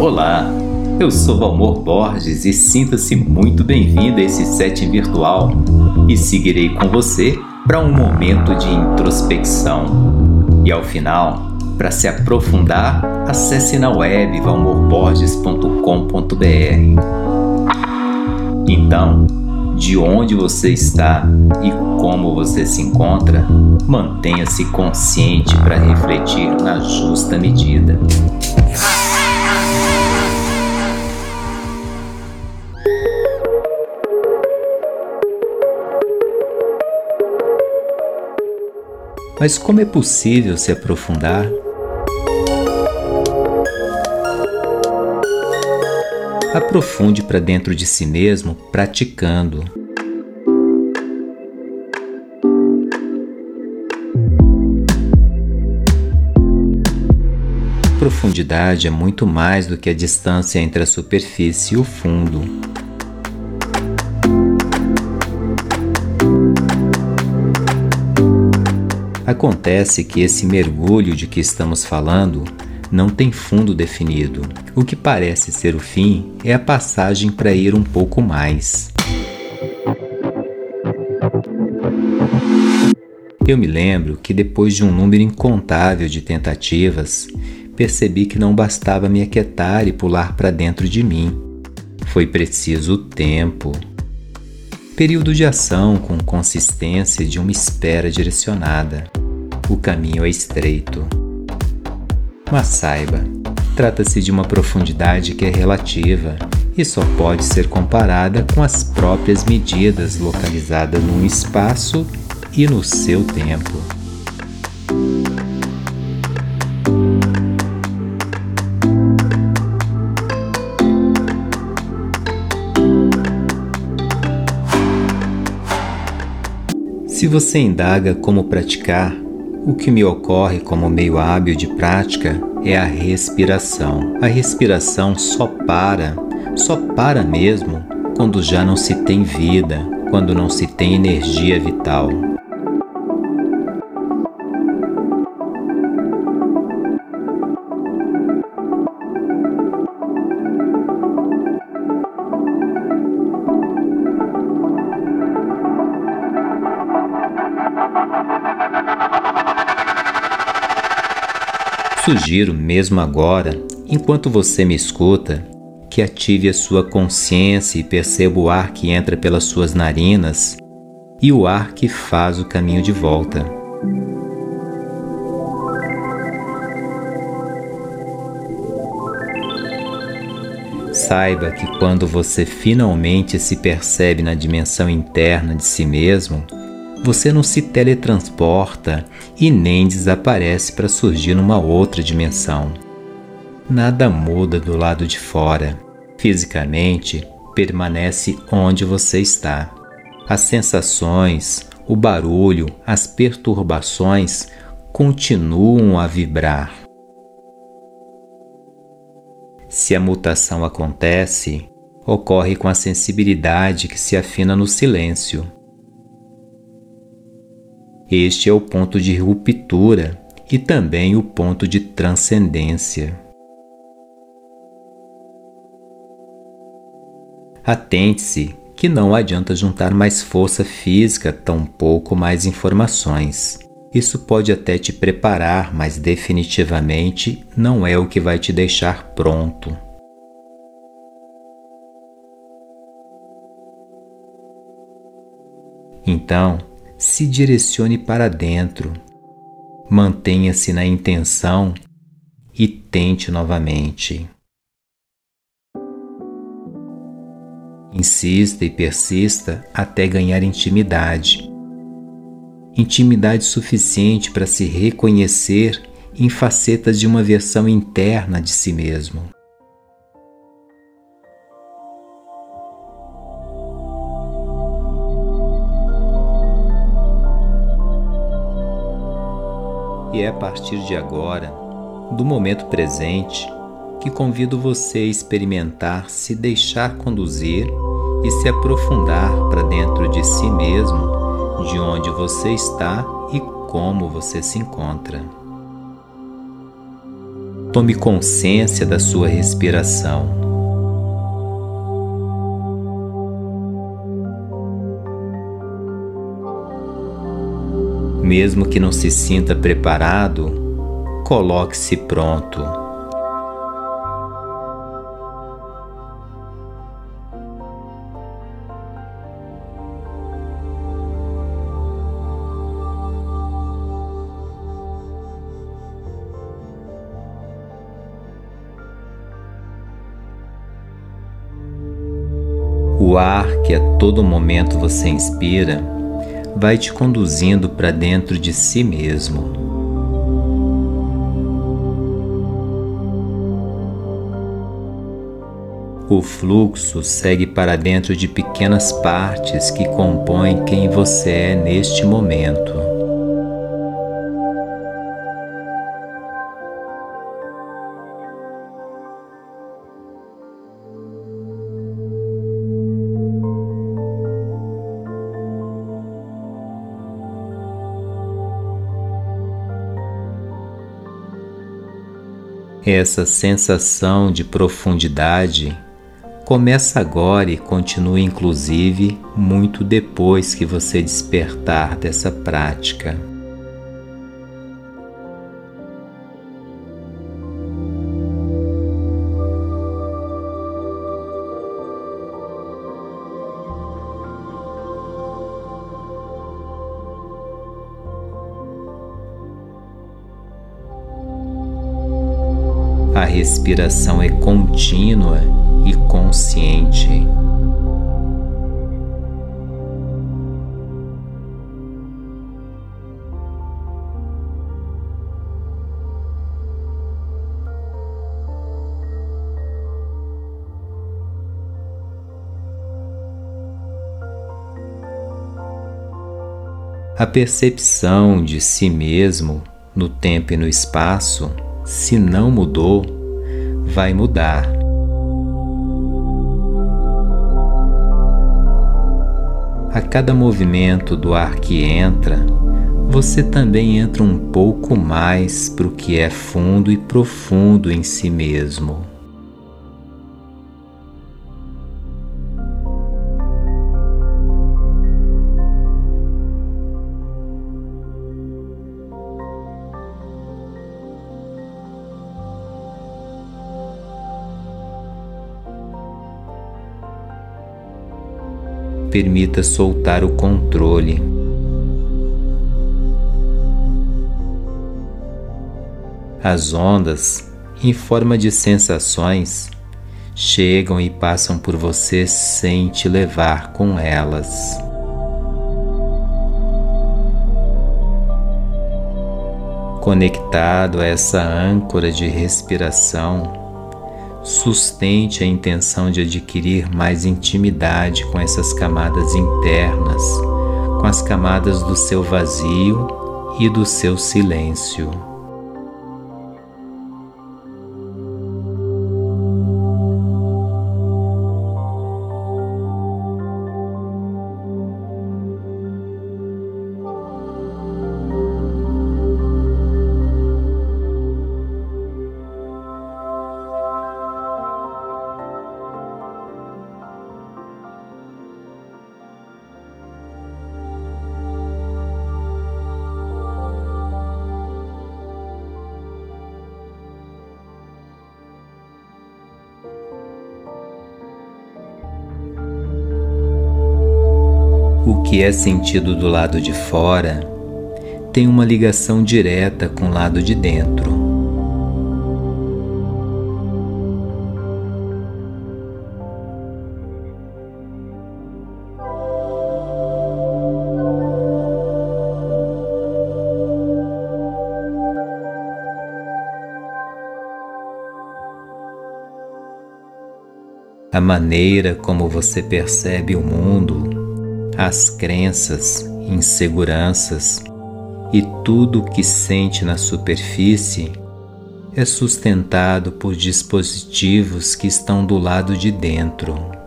Olá, eu sou Valmor Borges e sinta-se muito bem-vindo a esse setting virtual e seguirei com você para um momento de introspecção. E ao final, para se aprofundar, acesse na web valmorborges.com.br. Então, de onde você está e como você se encontra, mantenha-se consciente para refletir na justa medida. Mas como é possível se aprofundar? Aprofunde para dentro de si mesmo praticando. Profundidade é muito mais do que a distância entre a superfície e o fundo. Acontece que esse mergulho de que estamos falando não tem fundo definido. O que parece ser o fim é a passagem para ir um pouco mais. Eu me lembro que depois de um número incontável de tentativas, percebi que não bastava me aquietar e pular para dentro de mim. Foi preciso tempo. Período de ação com consistência de uma espera direcionada. O caminho é estreito. Mas saiba, trata-se de uma profundidade que é relativa e só pode ser comparada com as próprias medidas localizadas num espaço e no seu tempo. Se você indaga como praticar, o que me ocorre como meio hábil de prática é a respiração. A respiração só para, só para mesmo quando já não se tem vida, quando não se tem energia vital. Sugiro, mesmo agora, enquanto você me escuta, que ative a sua consciência e perceba o ar que entra pelas suas narinas e o ar que faz o caminho de volta. Saiba que quando você finalmente se percebe na dimensão interna de si mesmo, você não se teletransporta e nem desaparece para surgir numa outra dimensão. Nada muda do lado de fora. Fisicamente, permanece onde você está. As sensações, o barulho, as perturbações continuam a vibrar. Se a mutação acontece, ocorre com a sensibilidade que se afina no silêncio este é o ponto de ruptura e também o ponto de transcendência. Atente-se que não adianta juntar mais força física, tampouco mais informações. Isso pode até te preparar, mas definitivamente não é o que vai te deixar pronto. Então, se direcione para dentro, mantenha-se na intenção e tente novamente. Insista e persista até ganhar intimidade. Intimidade suficiente para se reconhecer em facetas de uma versão interna de si mesmo. É a partir de agora, do momento presente, que convido você a experimentar se deixar conduzir e se aprofundar para dentro de si mesmo, de onde você está e como você se encontra. Tome consciência da sua respiração. Mesmo que não se sinta preparado, coloque-se pronto. O ar que a todo momento você inspira vai te conduzindo para dentro de si mesmo. O fluxo segue para dentro de pequenas partes que compõem quem você é neste momento. Essa sensação de profundidade começa agora e continua inclusive muito depois que você despertar dessa prática. A respiração é contínua e consciente. A percepção de si mesmo no tempo e no espaço se não mudou, vai mudar. A cada movimento do ar que entra, você também entra um pouco mais para o que é fundo e profundo em si mesmo. Permita soltar o controle. As ondas, em forma de sensações, chegam e passam por você sem te levar com elas. Conectado a essa âncora de respiração, sustente a intenção de adquirir mais intimidade com essas camadas internas, com as camadas do seu vazio e do seu silêncio. O que é sentido do lado de fora tem uma ligação direta com o lado de dentro. A maneira como você percebe o mundo as crenças, inseguranças e tudo o que sente na superfície é sustentado por dispositivos que estão do lado de dentro.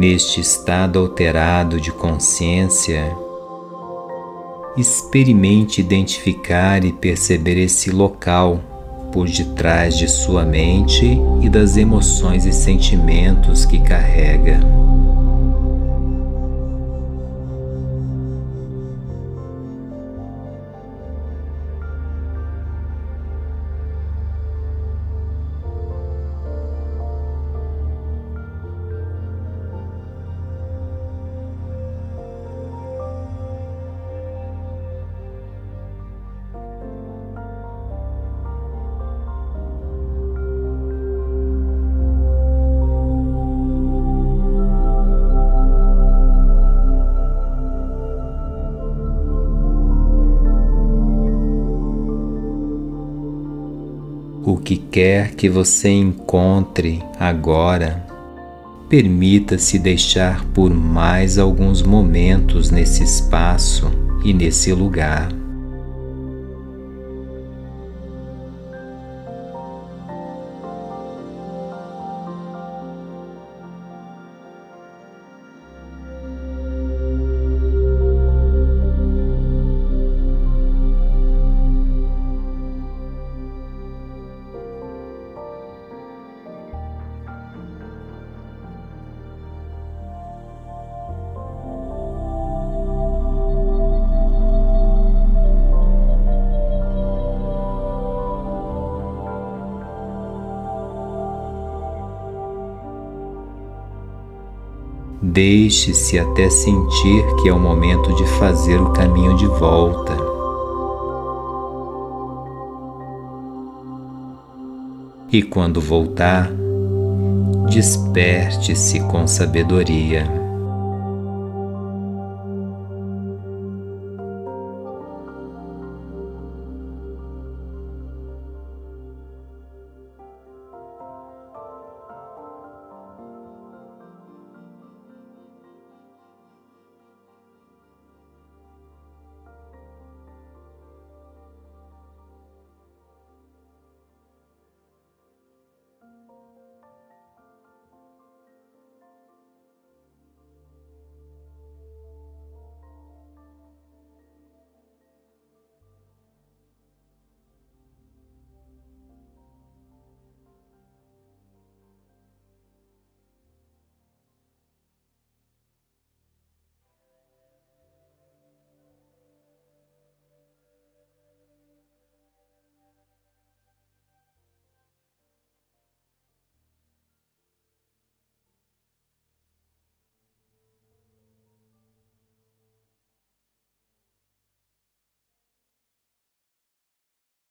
Neste estado alterado de consciência, experimente identificar e perceber esse local por detrás de sua mente e das emoções e sentimentos que carrega. Que quer que você encontre agora, permita-se deixar por mais alguns momentos nesse espaço e nesse lugar. Deixe-se até sentir que é o momento de fazer o caminho de volta. E quando voltar, desperte-se com sabedoria.